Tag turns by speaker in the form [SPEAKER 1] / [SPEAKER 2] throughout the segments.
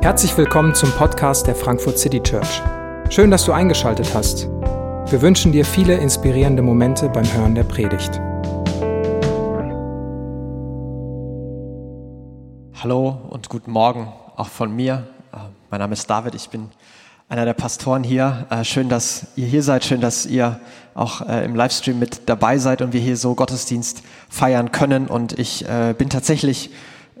[SPEAKER 1] Herzlich willkommen zum Podcast der Frankfurt City Church. Schön, dass du eingeschaltet hast. Wir wünschen dir viele inspirierende Momente beim Hören der Predigt.
[SPEAKER 2] Hallo und guten Morgen auch von mir. Äh, mein Name ist David, ich bin einer der Pastoren hier. Äh, schön, dass ihr hier seid, schön, dass ihr auch äh, im Livestream mit dabei seid und wir hier so Gottesdienst feiern können. Und ich bin tatsächlich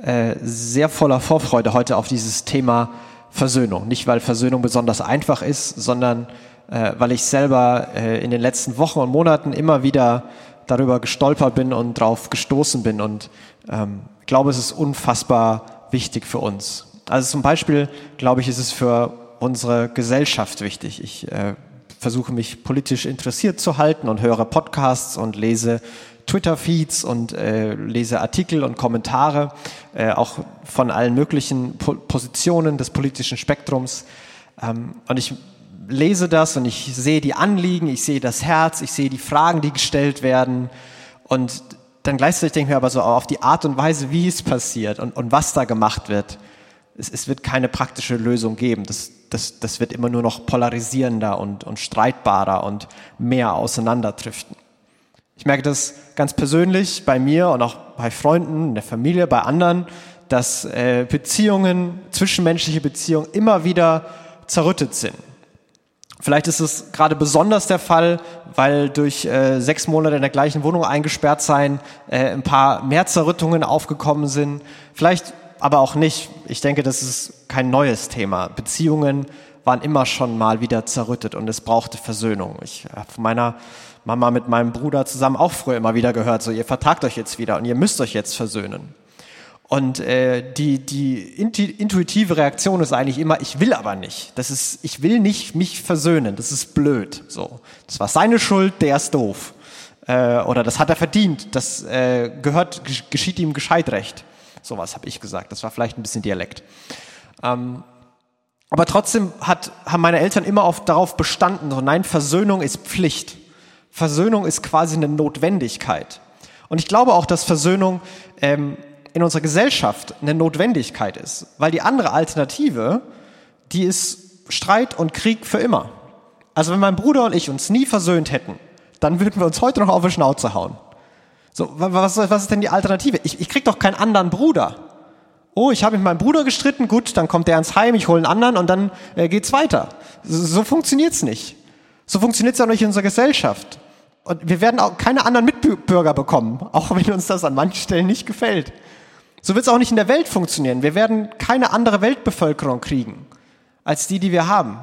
[SPEAKER 2] äh, sehr voller Vorfreude heute auf dieses Thema Versöhnung. Nicht, weil Versöhnung besonders einfach ist, sondern äh, weil ich selber äh, in den letzten Wochen und Monaten immer wieder darüber gestolpert bin und drauf gestoßen bin und ähm, glaube, es ist unfassbar wichtig für uns. Also zum Beispiel, glaube ich, ist es für unsere Gesellschaft wichtig. Ich äh, versuche mich politisch interessiert zu halten und höre Podcasts und lese Twitter-Feeds und äh, lese Artikel und Kommentare, äh, auch von allen möglichen po Positionen des politischen Spektrums. Ähm, und ich lese das und ich sehe die Anliegen, ich sehe das Herz, ich sehe die Fragen, die gestellt werden. Und dann gleichzeitig denke ich mir aber so auf die Art und Weise, wie es passiert und, und was da gemacht wird. Es, es wird keine praktische Lösung geben. Das, das, das wird immer nur noch polarisierender und, und streitbarer und mehr auseinanderdriften. Ich merke das ganz persönlich bei mir und auch bei Freunden, in der Familie, bei anderen, dass äh, Beziehungen, zwischenmenschliche Beziehungen immer wieder zerrüttet sind. Vielleicht ist es gerade besonders der Fall, weil durch äh, sechs Monate in der gleichen Wohnung eingesperrt sein äh, ein paar mehr Zerrüttungen aufgekommen sind. Vielleicht aber auch nicht. Ich denke, das ist kein neues Thema. Beziehungen waren immer schon mal wieder zerrüttet und es brauchte Versöhnung. Ich habe von meiner Mama mit meinem Bruder zusammen auch früher immer wieder gehört, so ihr vertragt euch jetzt wieder und ihr müsst euch jetzt versöhnen. Und äh, die, die intuitive Reaktion ist eigentlich immer, ich will aber nicht. Das ist, ich will nicht mich versöhnen. Das ist blöd. So, das war seine Schuld, der ist doof. Äh, oder das hat er verdient. Das äh, gehört, geschieht ihm gescheit recht. Sowas habe ich gesagt. Das war vielleicht ein bisschen Dialekt. Ähm, aber trotzdem hat, haben meine Eltern immer oft darauf bestanden, so nein, Versöhnung ist Pflicht. Versöhnung ist quasi eine Notwendigkeit. Und ich glaube auch, dass Versöhnung ähm, in unserer Gesellschaft eine Notwendigkeit ist, weil die andere Alternative, die ist Streit und Krieg für immer. Also wenn mein Bruder und ich uns nie versöhnt hätten, dann würden wir uns heute noch auf die Schnauze hauen. So, was, was ist denn die Alternative? Ich, ich krieg doch keinen anderen Bruder. Oh, ich habe mit meinem Bruder gestritten, gut, dann kommt der ins Heim, ich hole einen anderen und dann äh, geht's weiter. So, so funktioniert's nicht. So funktioniert's auch nicht in unserer Gesellschaft. Und wir werden auch keine anderen Mitbürger bekommen, auch wenn uns das an manchen Stellen nicht gefällt. So wird es auch nicht in der Welt funktionieren. Wir werden keine andere Weltbevölkerung kriegen als die, die wir haben.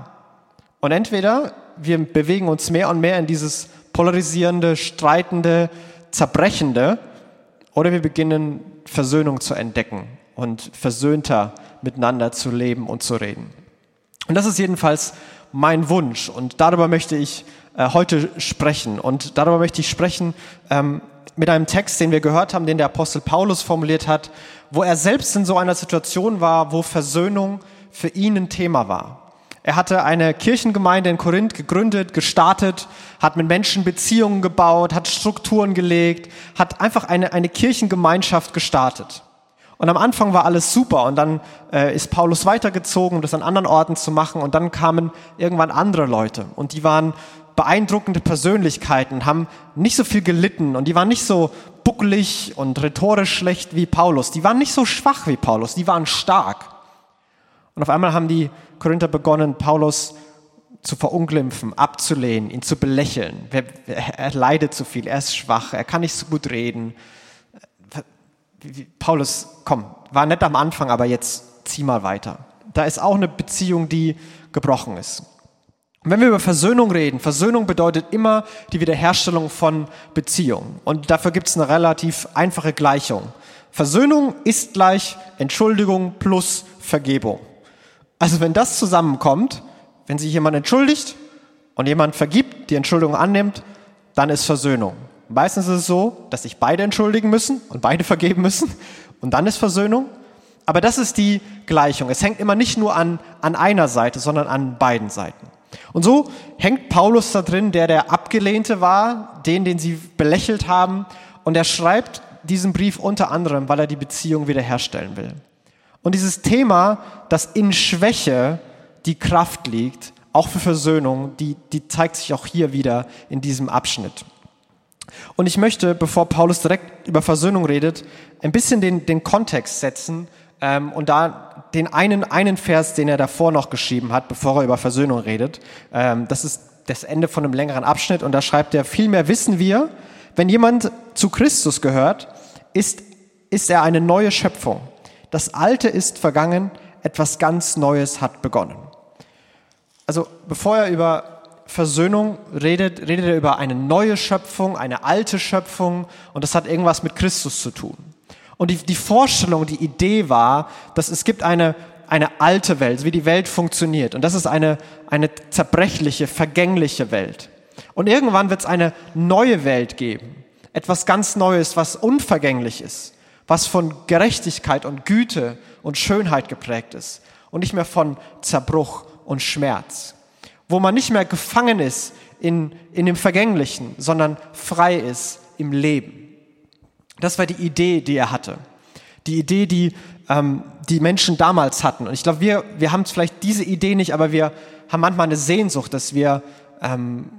[SPEAKER 2] Und entweder wir bewegen uns mehr und mehr in dieses polarisierende, streitende, zerbrechende, oder wir beginnen Versöhnung zu entdecken und versöhnter miteinander zu leben und zu reden. Und das ist jedenfalls mein Wunsch und darüber möchte ich äh, heute sprechen. Und darüber möchte ich sprechen ähm, mit einem Text, den wir gehört haben, den der Apostel Paulus formuliert hat, wo er selbst in so einer Situation war, wo Versöhnung für ihn ein Thema war. Er hatte eine Kirchengemeinde in Korinth gegründet, gestartet, hat mit Menschen Beziehungen gebaut, hat Strukturen gelegt, hat einfach eine, eine Kirchengemeinschaft gestartet. Und am Anfang war alles super und dann äh, ist Paulus weitergezogen, um das an anderen Orten zu machen und dann kamen irgendwann andere Leute und die waren beeindruckende Persönlichkeiten, haben nicht so viel gelitten und die waren nicht so bucklig und rhetorisch schlecht wie Paulus. Die waren nicht so schwach wie Paulus, die waren stark. Und auf einmal haben die Korinther begonnen, Paulus zu verunglimpfen, abzulehnen, ihn zu belächeln. Er, leidet zu viel, er ist schwach, er kann nicht so gut reden. Paulus, komm, war nett am Anfang, aber jetzt zieh mal weiter. Da ist auch eine Beziehung, die gebrochen ist. Und wenn wir über Versöhnung reden, Versöhnung bedeutet immer die Wiederherstellung von Beziehungen. Und dafür gibt es eine relativ einfache Gleichung. Versöhnung ist gleich Entschuldigung plus Vergebung. Also wenn das zusammenkommt, wenn sich jemand entschuldigt und jemand vergibt, die Entschuldigung annimmt, dann ist Versöhnung. Meistens ist es so, dass sich beide entschuldigen müssen und beide vergeben müssen und dann ist Versöhnung. Aber das ist die Gleichung. Es hängt immer nicht nur an, an einer Seite, sondern an beiden Seiten. Und so hängt Paulus da drin, der der Abgelehnte war, den, den sie belächelt haben. Und er schreibt diesen Brief unter anderem, weil er die Beziehung wiederherstellen will. Und dieses Thema, dass in Schwäche die Kraft liegt, auch für Versöhnung, die, die zeigt sich auch hier wieder in diesem Abschnitt. Und ich möchte, bevor Paulus direkt über Versöhnung redet, ein bisschen den, den Kontext setzen ähm, und da den einen, einen Vers, den er davor noch geschrieben hat, bevor er über Versöhnung redet. Ähm, das ist das Ende von einem längeren Abschnitt und da schreibt er, vielmehr wissen wir, wenn jemand zu Christus gehört, ist, ist er eine neue Schöpfung. Das Alte ist vergangen, etwas ganz Neues hat begonnen. Also bevor er über Versöhnung redet, redet er über eine neue Schöpfung, eine alte Schöpfung und das hat irgendwas mit Christus zu tun. Und die, die Vorstellung, die Idee war, dass es gibt eine, eine alte Welt, wie die Welt funktioniert. Und das ist eine, eine zerbrechliche, vergängliche Welt. Und irgendwann wird es eine neue Welt geben. Etwas ganz Neues, was unvergänglich ist, was von Gerechtigkeit und Güte und Schönheit geprägt ist und nicht mehr von Zerbruch und Schmerz. Wo man nicht mehr gefangen ist in, in dem Vergänglichen, sondern frei ist im Leben. Das war die Idee, die er hatte. Die Idee, die ähm, die Menschen damals hatten. Und ich glaube, wir, wir haben vielleicht diese Idee nicht, aber wir haben manchmal eine Sehnsucht, dass wir ähm,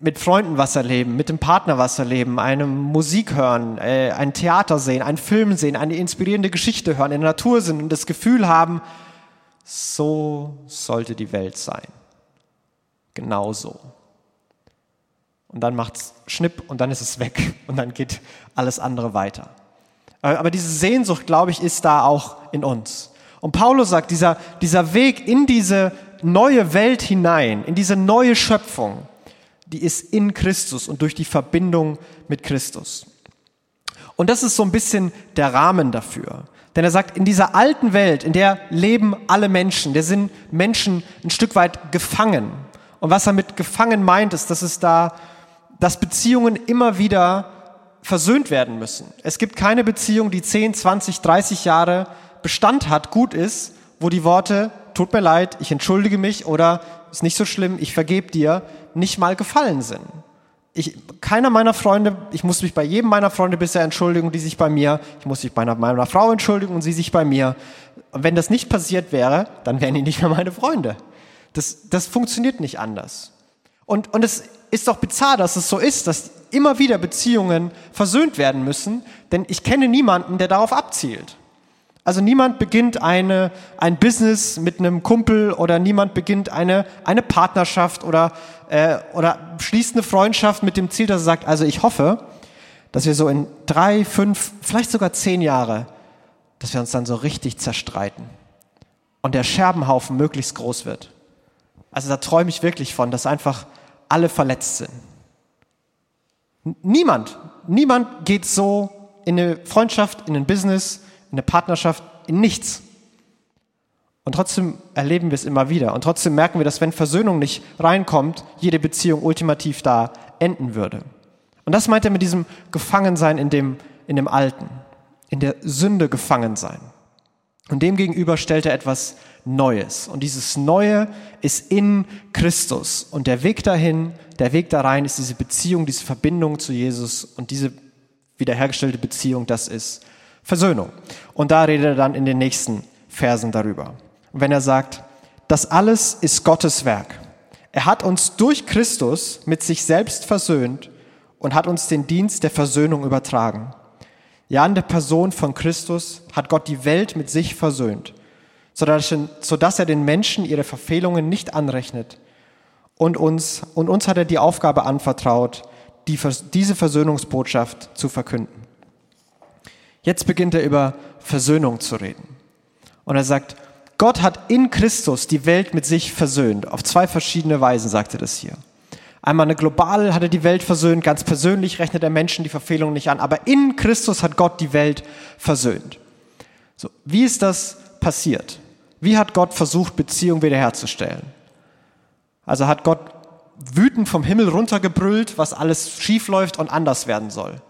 [SPEAKER 2] mit Freunden was erleben, mit dem Partner was erleben, eine Musik hören, äh, ein Theater sehen, einen Film sehen, eine inspirierende Geschichte hören, in der Natur sind und das Gefühl haben, so sollte die Welt sein. Genau so und dann macht es Schnipp und dann ist es weg und dann geht alles andere weiter. Äh, aber diese Sehnsucht, glaube ich, ist da auch in uns. Und Paulus sagt, dieser, dieser Weg in diese neue Welt hinein, in diese neue Schöpfung, die ist in Christus und durch die Verbindung mit Christus. Und das ist so ein bisschen der Rahmen dafür. Denn er sagt, in dieser alten Welt, in der leben alle Menschen, der sind Menschen ein Stück weit gefangen. Und was er mit gefangen meint, ist, dass es da dass Beziehungen immer wieder versöhnt werden müssen. Es gibt keine Beziehung, die 10, 20, 30 Jahre Bestand hat, gut ist, wo die Worte tut mir leid, ich entschuldige mich oder ist nicht so schlimm, ich vergebe dir, nicht mal gefallen sind. Ich, keiner meiner Freunde, ich muss mich bei jedem meiner Freunde bisher entschuldigen, die sich bei mir, ich muss mich bei meiner, meiner Frau entschuldigen und sie sich bei mir. Und wenn das nicht passiert wäre, dann wären die nicht mehr meine Freunde. Das, das funktioniert nicht anders. Und, und es ist doch bizarr, dass es so ist, dass immer wieder Beziehungen versöhnt werden müssen, denn ich kenne niemanden, der darauf abzielt. Also niemand beginnt eine, ein Business mit einem Kumpel oder niemand beginnt eine, eine Partnerschaft oder, äh, oder schließt eine Freundschaft mit dem Ziel, dass er sagt, also ich hoffe, dass wir so in drei, fünf, vielleicht sogar zehn Jahre, dass wir uns dann so richtig zerstreiten und der Scherbenhaufen möglichst groß wird. Also da träume ich wirklich von, dass einfach alle verletzt sind. Niemand, niemand geht so in eine Freundschaft, in ein Business, in eine Partnerschaft, in nichts. Und trotzdem erleben wir es immer wieder. Und trotzdem merken wir, dass wenn Versöhnung nicht reinkommt, jede Beziehung ultimativ da enden würde. Und das meint er mit diesem Gefangensein in dem, in dem Alten, in der Sünde gefangen sein. Und demgegenüber stellt er etwas Neues. Und dieses Neue ist in Christus. Und der Weg dahin, der Weg da rein ist diese Beziehung, diese Verbindung zu Jesus und diese wiederhergestellte Beziehung, das ist Versöhnung. Und da redet er dann in den nächsten Versen darüber. Und wenn er sagt, das alles ist Gottes Werk. Er hat uns durch Christus mit sich selbst versöhnt und hat uns den Dienst der Versöhnung übertragen. Ja, in der Person von Christus hat Gott die Welt mit sich versöhnt, sodass er den Menschen ihre Verfehlungen nicht anrechnet. Und uns, und uns hat er die Aufgabe anvertraut, die, diese Versöhnungsbotschaft zu verkünden. Jetzt beginnt er über Versöhnung zu reden. Und er sagt, Gott hat in Christus die Welt mit sich versöhnt. Auf zwei verschiedene Weisen sagt er das hier. Einmal eine globale hat er die Welt versöhnt, ganz persönlich rechnet er Menschen die Verfehlung nicht an, aber in Christus hat Gott die Welt versöhnt. So, wie ist das passiert? Wie hat Gott versucht, Beziehung wiederherzustellen? Also hat Gott wütend vom Himmel runtergebrüllt, was alles schief läuft und anders werden soll.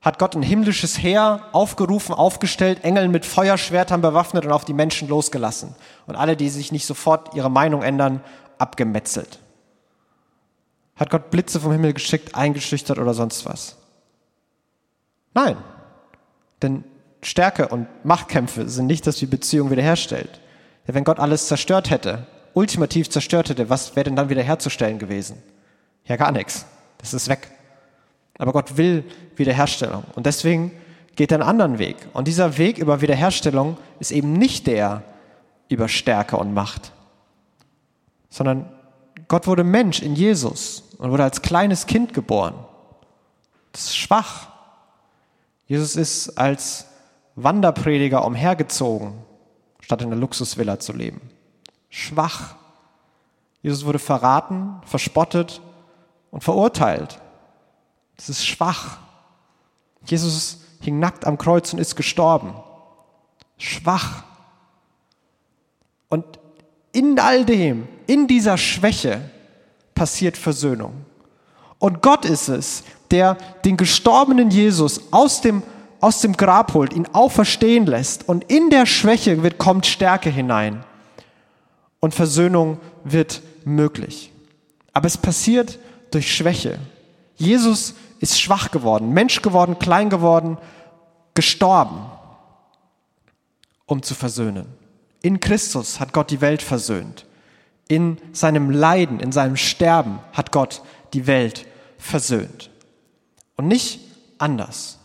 [SPEAKER 2] Hat Gott ein himmlisches Heer aufgerufen, aufgestellt, Engel mit Feuerschwertern bewaffnet und auf die Menschen losgelassen. Und alle, die sich nicht sofort ihre Meinung ändern, abgemetzelt. Hat Gott Blitze vom Himmel geschickt, eingeschüchtert oder sonst was? Nein. Denn Stärke und Machtkämpfe sind nicht, dass die Beziehung wiederherstellt. Ja, wenn Gott alles zerstört hätte, ultimativ zerstört hätte, was wäre denn dann wiederherzustellen gewesen? Ja, gar nichts. Das ist weg. Aber Gott will Wiederherstellung. Und deswegen geht er einen anderen Weg. Und dieser Weg über Wiederherstellung ist eben nicht der über Stärke und Macht, sondern Gott wurde Mensch in Jesus und wurde als kleines Kind geboren. Das ist schwach. Jesus ist als Wanderprediger umhergezogen, statt in der Luxusvilla zu leben. Schwach. Jesus wurde verraten, verspottet und verurteilt. Das ist schwach. Jesus hing nackt am Kreuz und ist gestorben. Schwach. Und in all dem, in dieser Schwäche passiert Versöhnung. Und Gott ist es, der den gestorbenen Jesus aus dem, aus dem Grab holt, ihn auferstehen lässt. Und in der Schwäche wird, kommt Stärke hinein. Und Versöhnung wird möglich. Aber es passiert durch Schwäche. Jesus ist schwach geworden, Mensch geworden, klein geworden, gestorben, um zu versöhnen. In Christus hat Gott die Welt versöhnt. In seinem Leiden, in seinem Sterben hat Gott die Welt versöhnt. Und nicht anders.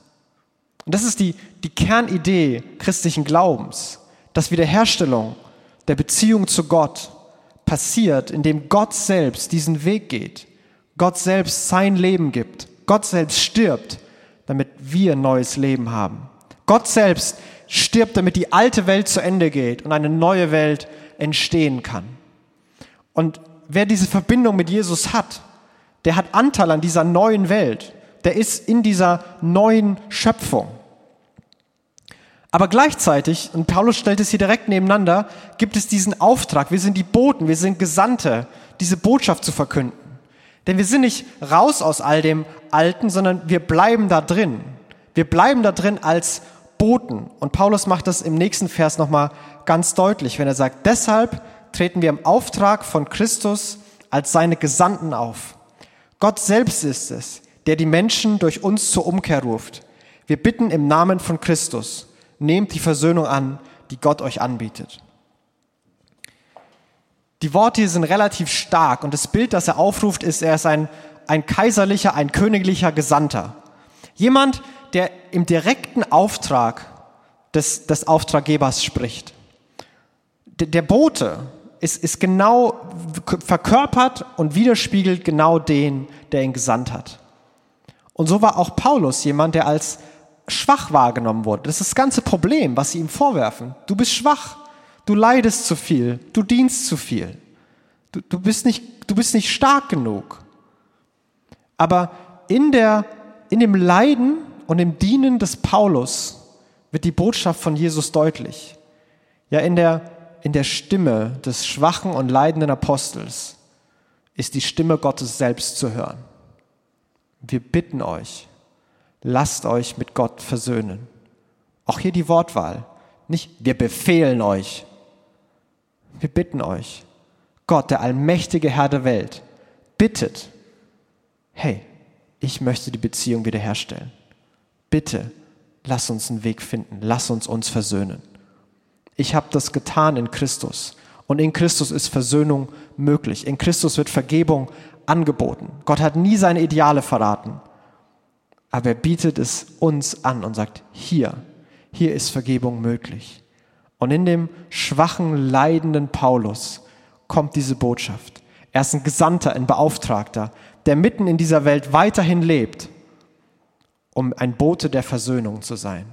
[SPEAKER 2] Und das ist die, die Kernidee christlichen Glaubens, dass Wiederherstellung der Beziehung zu Gott passiert, indem Gott selbst diesen Weg geht, Gott selbst sein Leben gibt, Gott selbst stirbt, damit wir neues Leben haben. Gott selbst stirbt, damit die alte Welt zu Ende geht und eine neue Welt entstehen kann. Und wer diese Verbindung mit Jesus hat, der hat Anteil an dieser neuen Welt. Der ist in dieser neuen Schöpfung. Aber gleichzeitig, und Paulus stellt es hier direkt nebeneinander, gibt es diesen Auftrag. Wir sind die Boten, wir sind Gesandte, diese Botschaft zu verkünden. Denn wir sind nicht raus aus all dem Alten, sondern wir bleiben da drin. Wir bleiben da drin als Boten. Und Paulus macht das im nächsten Vers nochmal ganz deutlich, wenn er sagt, deshalb treten wir im Auftrag von Christus als seine Gesandten auf. Gott selbst ist es, der die Menschen durch uns zur Umkehr ruft. Wir bitten im Namen von Christus, nehmt die Versöhnung an, die Gott euch anbietet. Die Worte hier sind relativ stark und das Bild, das er aufruft, ist, er ist ein, ein kaiserlicher, ein königlicher Gesandter. Jemand, der im direkten Auftrag des, des Auftraggebers spricht. Der, der Bote ist, ist genau verkörpert und widerspiegelt genau den, der ihn gesandt hat. Und so war auch Paulus jemand, der als schwach wahrgenommen wurde. Das ist das ganze Problem, was sie ihm vorwerfen. Du bist schwach. Du leidest zu viel, du dienst zu viel. Du, du, bist, nicht, du bist nicht stark genug. Aber in, der, in dem Leiden und im Dienen des Paulus wird die Botschaft von Jesus deutlich. Ja, in der, in der Stimme des schwachen und leidenden Apostels ist die Stimme Gottes selbst zu hören. Wir bitten euch, lasst euch mit Gott versöhnen. Auch hier die Wortwahl. Nicht wir befehlen euch, wir bitten euch, Gott, der allmächtige Herr der Welt, bittet, hey, ich möchte die Beziehung wiederherstellen. Bitte, lass uns einen Weg finden, lass uns uns versöhnen. Ich habe das getan in Christus und in Christus ist Versöhnung möglich. In Christus wird Vergebung angeboten. Gott hat nie seine Ideale verraten, aber er bietet es uns an und sagt, hier, hier ist Vergebung möglich. Und in dem schwachen, leidenden Paulus kommt diese Botschaft. Er ist ein Gesandter, ein Beauftragter, der mitten in dieser Welt weiterhin lebt, um ein Bote der Versöhnung zu sein.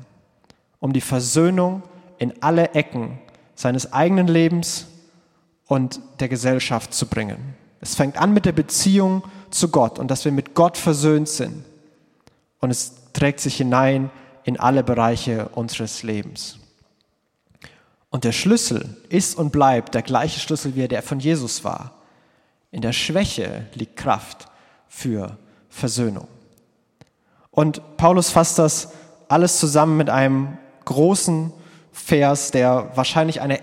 [SPEAKER 2] Um die Versöhnung in alle Ecken seines eigenen Lebens und der Gesellschaft zu bringen. Es fängt an mit der Beziehung zu Gott und dass wir mit Gott versöhnt sind. Und es trägt sich hinein in alle Bereiche unseres Lebens. Und der Schlüssel ist und bleibt der gleiche Schlüssel, wie er der von Jesus war. In der Schwäche liegt Kraft für Versöhnung. Und Paulus fasst das alles zusammen mit einem großen Vers, der wahrscheinlich eine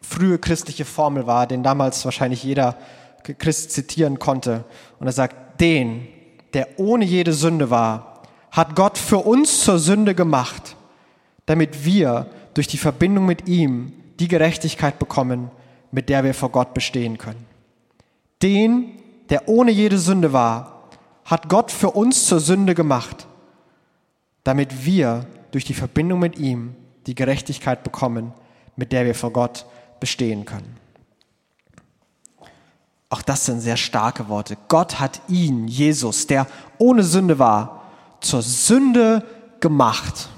[SPEAKER 2] frühe christliche Formel war, den damals wahrscheinlich jeder Christ zitieren konnte. Und er sagt, den, der ohne jede Sünde war, hat Gott für uns zur Sünde gemacht, damit wir durch die Verbindung mit ihm die Gerechtigkeit bekommen, mit der wir vor Gott bestehen können. Den, der ohne jede Sünde war, hat Gott für uns zur Sünde gemacht, damit wir durch die Verbindung mit ihm die Gerechtigkeit bekommen, mit der wir vor Gott bestehen können. Auch das sind sehr starke Worte. Gott hat ihn, Jesus, der ohne Sünde war, zur Sünde gemacht.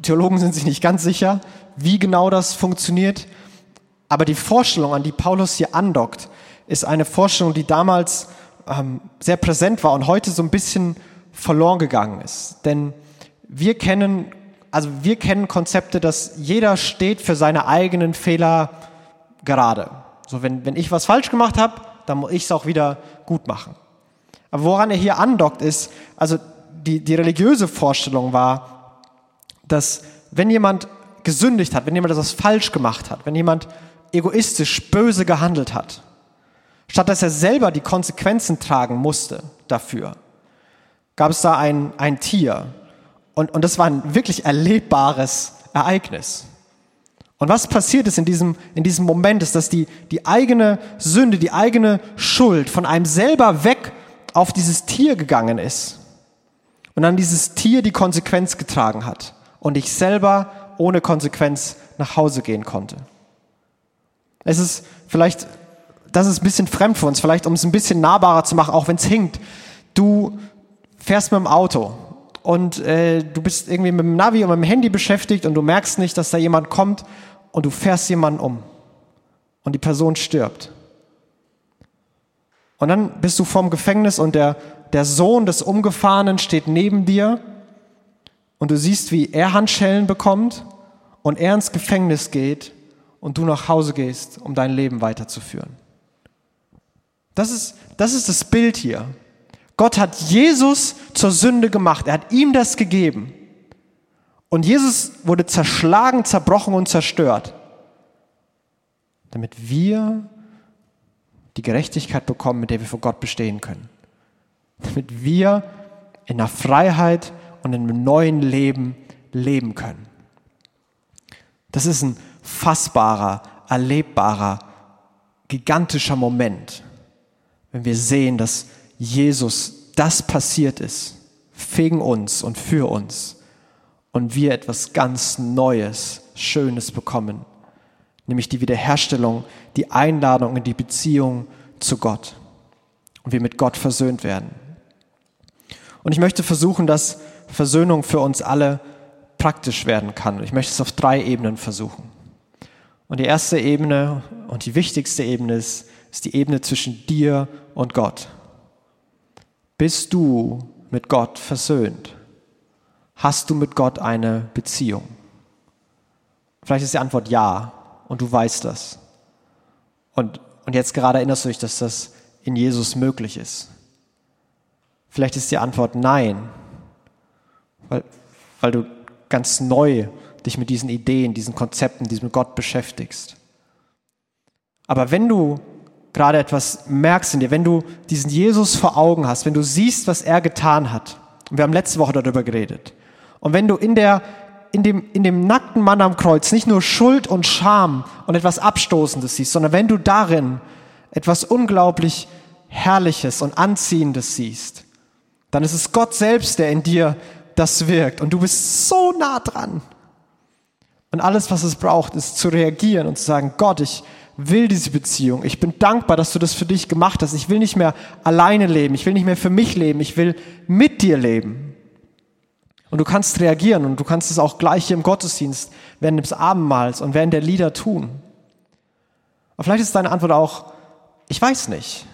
[SPEAKER 2] Theologen sind sich nicht ganz sicher, wie genau das funktioniert. Aber die Vorstellung, an die Paulus hier andockt, ist eine Vorstellung, die damals ähm, sehr präsent war und heute so ein bisschen verloren gegangen ist. Denn wir kennen, also wir kennen Konzepte, dass jeder steht für seine eigenen Fehler gerade. So, wenn, wenn ich was falsch gemacht habe, dann muss ich es auch wieder gut machen. Aber woran er hier andockt ist, also die, die religiöse Vorstellung war, dass wenn jemand gesündigt hat, wenn jemand etwas falsch gemacht hat, wenn jemand egoistisch böse gehandelt hat, statt dass er selber die Konsequenzen tragen musste dafür, gab es da ein, ein Tier. Und, und das war ein wirklich erlebbares Ereignis. Und was passiert ist in diesem, in diesem Moment, ist, dass die, die eigene Sünde, die eigene Schuld von einem selber weg auf dieses Tier gegangen ist. Und dann dieses Tier die Konsequenz getragen hat. Und ich selber ohne Konsequenz nach Hause gehen konnte. Es ist vielleicht, das ist ein bisschen fremd für uns, vielleicht um es ein bisschen nahbarer zu machen, auch wenn es hinkt. Du fährst mit dem Auto und äh, du bist irgendwie mit dem Navi und mit dem Handy beschäftigt und du merkst nicht, dass da jemand kommt und du fährst jemanden um und die Person stirbt. Und dann bist du vorm Gefängnis und der, der Sohn des Umgefahrenen steht neben dir und du siehst, wie er Handschellen bekommt und er ins Gefängnis geht und du nach Hause gehst, um dein Leben weiterzuführen. Das ist, das ist das Bild hier. Gott hat Jesus zur Sünde gemacht. Er hat ihm das gegeben. Und Jesus wurde zerschlagen, zerbrochen und zerstört, damit wir die Gerechtigkeit bekommen, mit der wir vor Gott bestehen können. Damit wir in der Freiheit und in einem neuen Leben leben können. Das ist ein fassbarer, erlebbarer, gigantischer Moment, wenn wir sehen, dass Jesus das passiert ist, wegen uns und für uns und wir etwas ganz Neues, Schönes bekommen, nämlich die Wiederherstellung, die Einladung in die Beziehung zu Gott und wir mit Gott versöhnt werden. Und ich möchte versuchen, dass Versöhnung für uns alle praktisch werden kann. Ich möchte es auf drei Ebenen versuchen. Und die erste Ebene und die wichtigste Ebene ist, ist die Ebene zwischen dir und Gott. Bist du mit Gott versöhnt? Hast du mit Gott eine Beziehung? Vielleicht ist die Antwort ja und du weißt das. Und, und jetzt gerade erinnerst du dich, dass das in Jesus möglich ist. Vielleicht ist die Antwort nein, weil, weil du ganz neu dich mit diesen Ideen, diesen Konzepten, diesem Gott beschäftigst. Aber wenn du gerade etwas merkst in dir, wenn du diesen Jesus vor Augen hast, wenn du siehst, was er getan hat, und wir haben letzte Woche darüber geredet, und wenn du in der, in dem, in dem nackten Mann am Kreuz nicht nur Schuld und Scham und etwas Abstoßendes siehst, sondern wenn du darin etwas unglaublich Herrliches und Anziehendes siehst, dann ist es Gott selbst, der in dir das wirkt. Und du bist so nah dran. Und alles, was es braucht, ist zu reagieren und zu sagen, Gott, ich will diese Beziehung. Ich bin dankbar, dass du das für dich gemacht hast. Ich will nicht mehr alleine leben. Ich will nicht mehr für mich leben. Ich will mit dir leben. Und du kannst reagieren und du kannst es auch gleich hier im Gottesdienst während des Abendmahls und während der Lieder tun. Aber vielleicht ist deine Antwort auch, ich weiß nicht.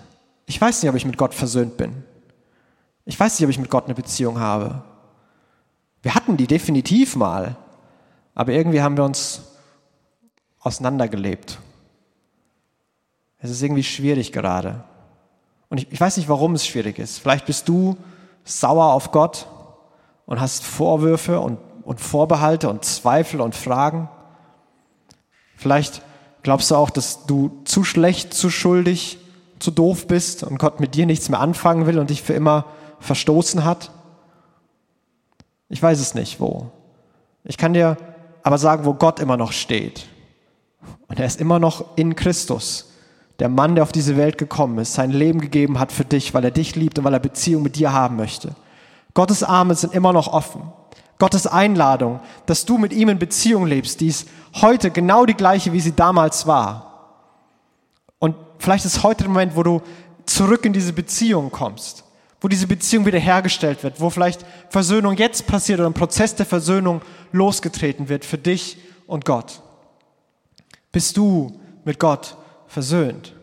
[SPEAKER 2] Ich weiß nicht, ob ich mit Gott versöhnt bin. Ich weiß nicht, ob ich mit Gott eine Beziehung habe. Wir hatten die definitiv mal, aber irgendwie haben wir uns auseinandergelebt. Es ist irgendwie schwierig gerade. Und ich, ich weiß nicht, warum es schwierig ist. Vielleicht bist du sauer auf Gott und hast Vorwürfe und, und Vorbehalte und Zweifel und Fragen. Vielleicht glaubst du auch, dass du zu schlecht, zu schuldig, zu doof bist und Gott mit dir nichts mehr anfangen will und dich für immer verstoßen hat. Ich weiß es nicht, wo. Ich kann dir aber sagen, wo Gott immer noch steht. Und er ist immer noch in Christus. Der Mann, der auf diese Welt gekommen ist, sein Leben gegeben hat für dich, weil er dich liebt und weil er Beziehung mit dir haben möchte. Gottes Arme sind immer noch offen. Gottes Einladung, dass du mit ihm in Beziehung lebst, die ist heute genau die gleiche, wie sie damals war. Und vielleicht ist heute der Moment, wo du zurück in diese Beziehung kommst, wo diese Beziehung wiederhergestellt wird, wo vielleicht Versöhnung jetzt passiert oder ein Prozess der Versöhnung losgetreten wird für dich und Gott. Bist du mit Gott versöhnt?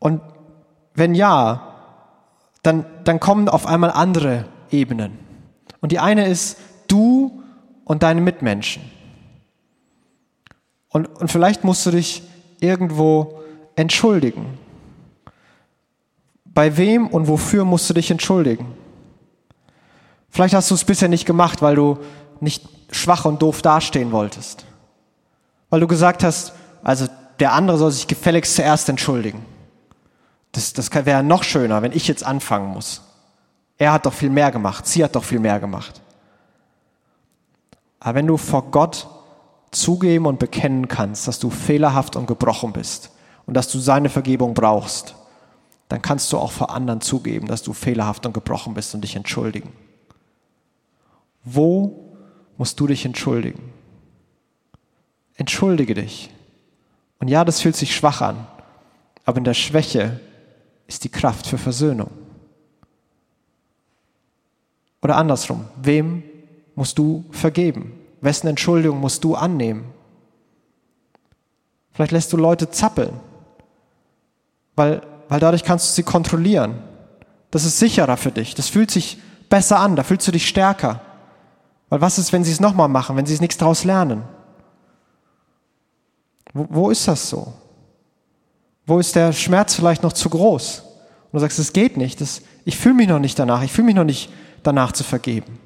[SPEAKER 2] Und wenn ja, dann, dann kommen auf einmal andere Ebenen. Und die eine ist du und deine Mitmenschen. Und, und vielleicht musst du dich irgendwo entschuldigen. Bei wem und wofür musst du dich entschuldigen? Vielleicht hast du es bisher nicht gemacht, weil du nicht schwach und doof dastehen wolltest. Weil du gesagt hast, also der andere soll sich gefälligst zuerst entschuldigen. Das, das wäre noch schöner, wenn ich jetzt anfangen muss. Er hat doch viel mehr gemacht, sie hat doch viel mehr gemacht. Aber wenn du vor Gott zugeben und bekennen kannst, dass du fehlerhaft und gebrochen bist und dass du seine Vergebung brauchst, dann kannst du auch vor anderen zugeben, dass du fehlerhaft und gebrochen bist und dich entschuldigen. Wo musst du dich entschuldigen? Entschuldige dich. Und ja, das fühlt sich schwach an, aber in der Schwäche ist die Kraft für Versöhnung. Oder andersrum, wem musst du vergeben? Wessen Entschuldigung musst du annehmen? Vielleicht lässt du Leute zappeln, weil, weil dadurch kannst du sie kontrollieren. Das ist sicherer für dich. Das fühlt sich besser an, da fühlst du dich stärker. Weil was ist, wenn sie es nochmal machen, wenn sie es nichts daraus lernen? Wo, wo ist das so? Wo ist der Schmerz vielleicht noch zu groß? Und du sagst, es geht nicht, das, ich fühle mich noch nicht danach, ich fühle mich noch nicht danach zu vergeben.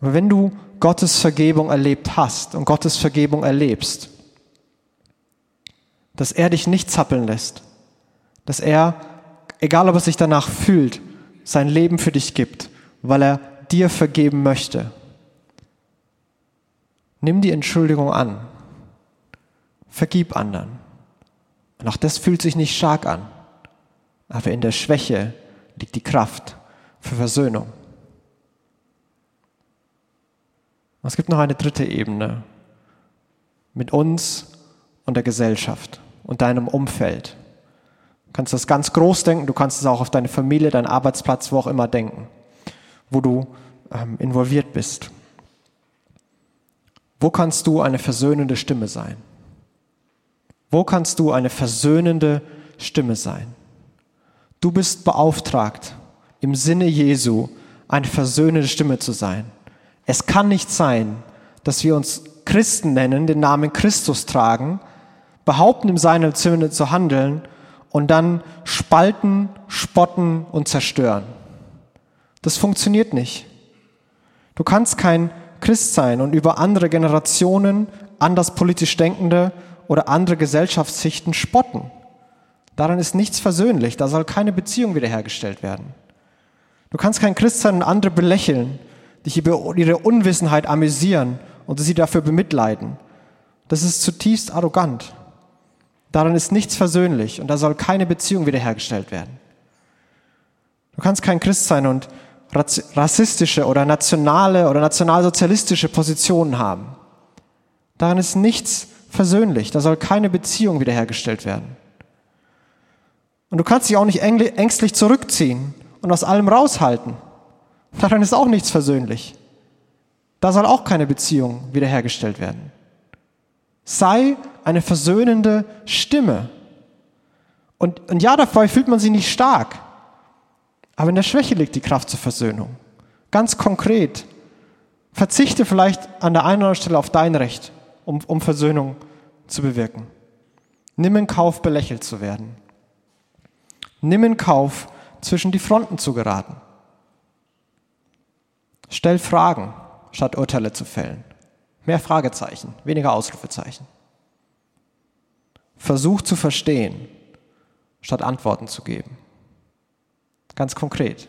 [SPEAKER 2] Aber wenn du Gottes Vergebung erlebt hast und Gottes Vergebung erlebst, dass er dich nicht zappeln lässt, dass er, egal ob er sich danach fühlt, sein Leben für dich gibt, weil er dir vergeben möchte. Nimm die Entschuldigung an. Vergib anderen. Und auch das fühlt sich nicht stark an. Aber in der Schwäche liegt die Kraft für Versöhnung. Es gibt noch eine dritte Ebene mit uns und der Gesellschaft und deinem Umfeld. Du kannst das ganz groß denken, du kannst es auch auf deine Familie, deinen Arbeitsplatz, wo auch immer denken, wo du ähm, involviert bist. Wo kannst du eine versöhnende Stimme sein? Wo kannst du eine versöhnende Stimme sein? Du bist beauftragt, im Sinne Jesu eine versöhnende Stimme zu sein. Es kann nicht sein, dass wir uns Christen nennen, den Namen Christus tragen, behaupten, im seinem Sinne zu handeln und dann spalten, spotten und zerstören. Das funktioniert nicht. Du kannst kein Christ sein und über andere Generationen, anders politisch Denkende oder andere Gesellschaftssichten spotten. Daran ist nichts versöhnlich, da soll keine Beziehung wiederhergestellt werden. Du kannst kein Christ sein und andere belächeln, dich über ihre Unwissenheit amüsieren und sie dafür bemitleiden. Das ist zutiefst arrogant. Daran ist nichts versöhnlich und da soll keine Beziehung wiederhergestellt werden. Du kannst kein Christ sein und rassistische oder nationale oder nationalsozialistische Positionen haben. Daran ist nichts versöhnlich. Da soll keine Beziehung wiederhergestellt werden. Und du kannst dich auch nicht ängstlich zurückziehen und aus allem raushalten. Daran ist auch nichts versöhnlich. Da soll auch keine Beziehung wiederhergestellt werden. Sei eine versöhnende Stimme. Und, und ja, dabei fühlt man sich nicht stark. Aber in der Schwäche liegt die Kraft zur Versöhnung. Ganz konkret. Verzichte vielleicht an der einen oder anderen Stelle auf dein Recht, um, um Versöhnung zu bewirken. Nimm in Kauf, belächelt zu werden. Nimm in Kauf, zwischen die Fronten zu geraten. Stell Fragen, statt Urteile zu fällen. Mehr Fragezeichen, weniger Ausrufezeichen. Versuch zu verstehen, statt Antworten zu geben. Ganz konkret,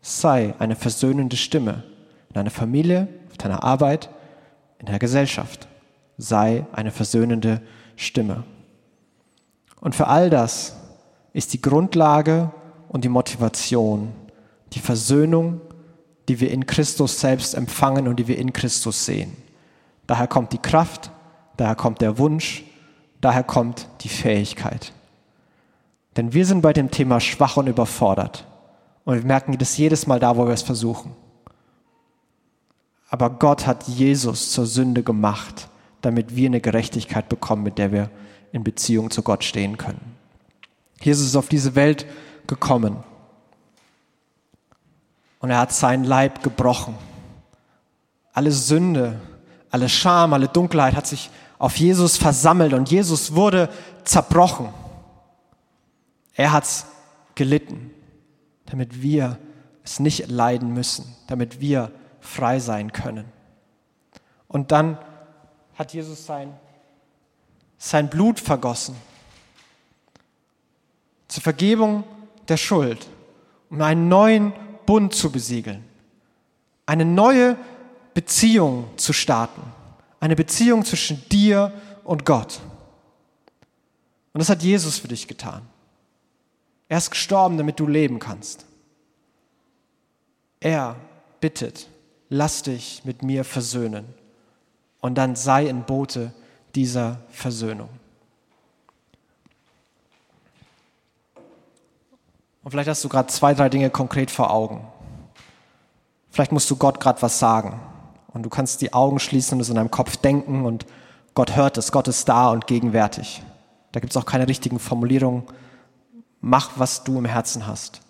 [SPEAKER 2] sei eine versöhnende Stimme in deiner Familie, auf deiner Arbeit, in der Gesellschaft. Sei eine versöhnende Stimme. Und für all das ist die Grundlage und die Motivation, die Versöhnung, die wir in Christus selbst empfangen und die wir in Christus sehen. Daher kommt die Kraft, daher kommt der Wunsch, daher kommt die Fähigkeit. Denn wir sind bei dem Thema schwach und überfordert. Und wir merken das jedes Mal da, wo wir es versuchen. Aber Gott hat Jesus zur Sünde gemacht, damit wir eine Gerechtigkeit bekommen, mit der wir in Beziehung zu Gott stehen können. Jesus ist auf diese Welt gekommen und er hat seinen Leib gebrochen. Alle Sünde, alle Scham, alle Dunkelheit hat sich auf Jesus versammelt und Jesus wurde zerbrochen. Er hat's gelitten, damit wir es nicht leiden müssen, damit wir frei sein können. Und dann hat Jesus sein, sein Blut vergossen zur Vergebung der Schuld, um einen neuen Bund zu besiegeln, eine neue Beziehung zu starten, eine Beziehung zwischen dir und Gott. Und das hat Jesus für dich getan. Er ist gestorben, damit du leben kannst. Er bittet, lass dich mit mir versöhnen und dann sei ein Bote dieser Versöhnung. Und vielleicht hast du gerade zwei, drei Dinge konkret vor Augen. Vielleicht musst du Gott gerade was sagen. Und du kannst die Augen schließen und es in deinem Kopf denken und Gott hört es, Gott ist da und gegenwärtig. Da gibt es auch keine richtigen Formulierungen. Mach, was du im Herzen hast.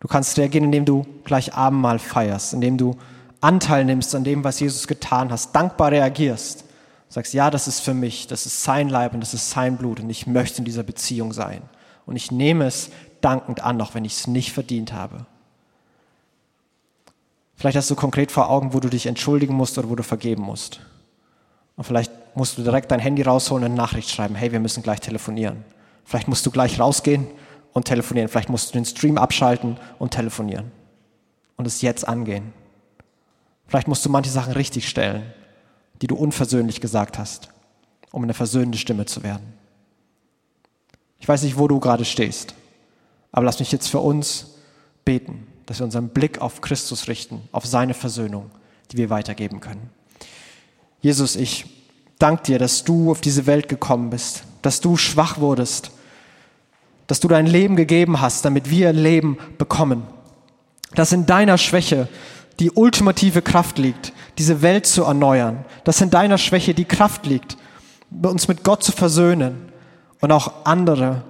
[SPEAKER 2] Du kannst reagieren, indem du gleich Abendmahl feierst, indem du Anteil nimmst an dem, was Jesus getan hast, dankbar reagierst. Sagst, ja, das ist für mich, das ist sein Leib und das ist sein Blut und ich möchte in dieser Beziehung sein. Und ich nehme es dankend an, auch wenn ich es nicht verdient habe. Vielleicht hast du konkret vor Augen, wo du dich entschuldigen musst oder wo du vergeben musst. Und vielleicht musst du direkt dein Handy rausholen und eine Nachricht schreiben, hey, wir müssen gleich telefonieren. Vielleicht musst du gleich rausgehen und telefonieren. Vielleicht musst du den Stream abschalten und telefonieren. Und es jetzt angehen. Vielleicht musst du manche Sachen richtig stellen, die du unversöhnlich gesagt hast, um eine versöhnende Stimme zu werden. Ich weiß nicht, wo du gerade stehst. Aber lass mich jetzt für uns beten, dass wir unseren Blick auf Christus richten, auf seine Versöhnung, die wir weitergeben können. Jesus, ich danke dir, dass du auf diese Welt gekommen bist, dass du schwach wurdest, dass du dein Leben gegeben hast, damit wir Leben bekommen. Dass in deiner Schwäche die ultimative Kraft liegt, diese Welt zu erneuern. Dass in deiner Schwäche die Kraft liegt, uns mit Gott zu versöhnen und auch andere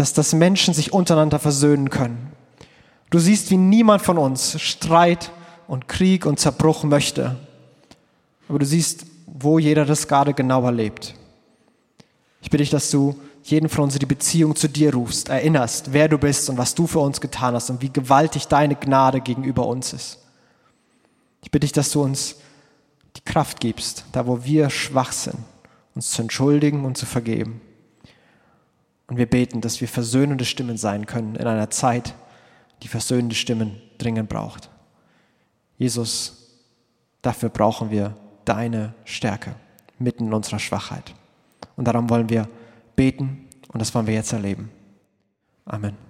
[SPEAKER 2] dass das Menschen sich untereinander versöhnen können. Du siehst, wie niemand von uns Streit und Krieg und Zerbruch möchte. Aber du siehst, wo jeder das gerade genau erlebt. Ich bitte dich, dass du jeden von uns in die Beziehung zu dir rufst, erinnerst, wer du bist und was du für uns getan hast und wie gewaltig deine Gnade gegenüber uns ist. Ich bitte dich, dass du uns die Kraft gibst, da wo wir schwach sind, uns zu entschuldigen und zu vergeben. Und wir beten, dass wir versöhnende Stimmen sein können in einer Zeit, die versöhnende Stimmen dringend braucht. Jesus, dafür brauchen wir deine Stärke mitten in unserer Schwachheit. Und darum wollen wir beten und das wollen wir jetzt erleben. Amen.